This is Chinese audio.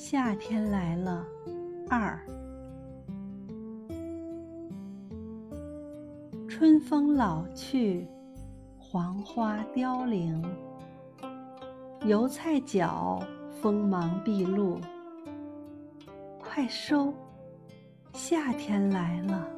夏天来了二。春风老去黄花凋零。油菜角锋芒毕露。快收夏天来了。